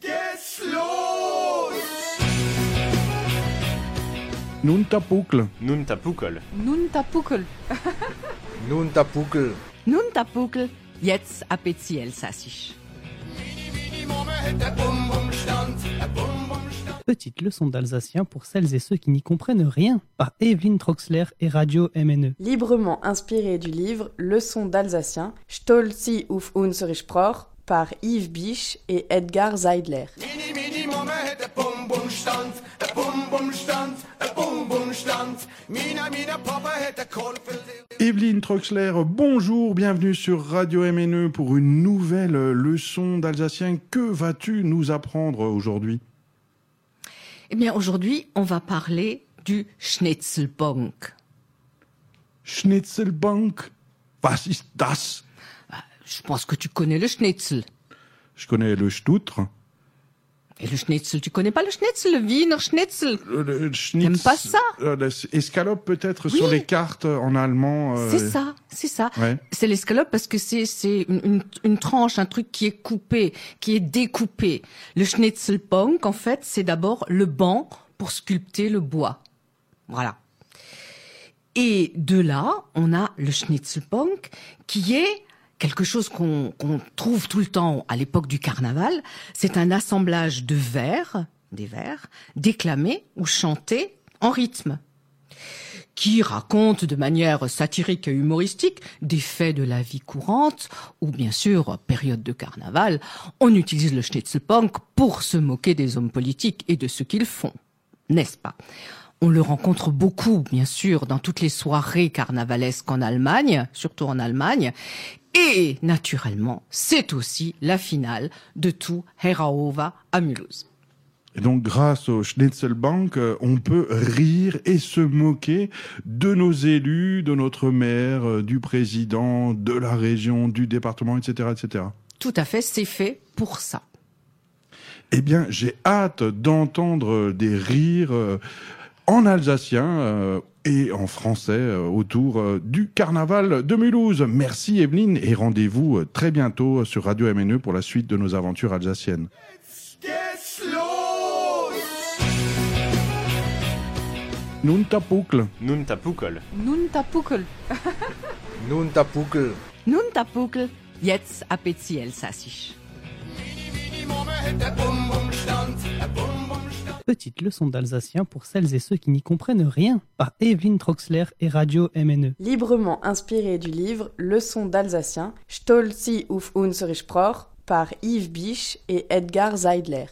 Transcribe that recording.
geht's los! Nun tapukel. Nun Tapukol. Nun Tapukel. Nun Tapukel. Nun Tapukel. Jetzt appétit Elsassisch. Petite leçon d'alsacien pour celles et ceux qui n'y comprennent rien par Evelyn Troxler et Radio. MNE. Librement inspiré du livre Leçon d'alsacien, Stolzi auf unsere Sprache par Yves Biche et Edgar Kolfeld. Evelyne Troxler, bonjour, bienvenue sur Radio MNE pour une nouvelle leçon d'alsacien. Que vas-tu nous apprendre aujourd'hui? Eh bien, aujourd'hui, on va parler du Schnitzelbank. Schnitzelbank? Was ist das? Je pense que tu connais le Schnitzel. Je connais le Stoutre. Et le Schnitzel, tu connais pas le Schnitzel, le Wiener Schnitzel? Euh, le schnitz- T'aimes pas ça? Euh, Escalope peut-être Oui. sur les cartes en allemand. euh, C'est ça, c'est ça. Ouais. C'est l'escalope parce que c'est c'est une, une, une tranche, un truc qui est coupé, qui est découpé. Le Schnitzelbank, en fait, c'est d'abord le banc pour sculpter le bois. Voilà. Et de là, on a le Schnitzelbank qui est quelque chose qu'on trouve tout le temps à l'époque du carnaval. C'est un assemblage de vers, des vers, déclamés ou chantés en rythme qui raconte de manière satirique et humoristique des faits de la vie courante, ou bien sûr, période de carnaval, on utilise le Schnitzelbank pour se moquer des hommes politiques et de ce qu'ils font, n'est-ce pas? On le rencontre beaucoup, bien sûr, dans toutes les soirées carnavalesques en Allemagne, surtout en Allemagne. Et, naturellement, c'est aussi la finale de tout Heraova à Mulhouse. Et donc, grâce au Schnitzelbank, euh, on peut rire et se moquer de nos élus, de notre maire, euh, du président, de la région, du département, etc., etc. Tout à fait, c'est fait pour ça. Eh bien, j'ai hâte d'entendre des rires euh, en alsacien et en français euh, autour euh, du carnaval de Mulhouse. Merci Evelyne et rendez-vous euh, très bientôt sur Radio MNE pour la suite de nos aventures alsaciennes. Nun tapukel. Nun Tapukol. Nun Tapukel. Nun Tapukel. Nun Tapukel. Jetzt appétit Elsassisch. Petite leçon d'alsacien pour celles et ceux qui n'y comprennent rien par Evelyn Troxler et Radio. MNE. Librement inspiré du livre Leçon d'alsacien, Stolzi auf unsere Sprache par Yves Biche et Edgar Seidler.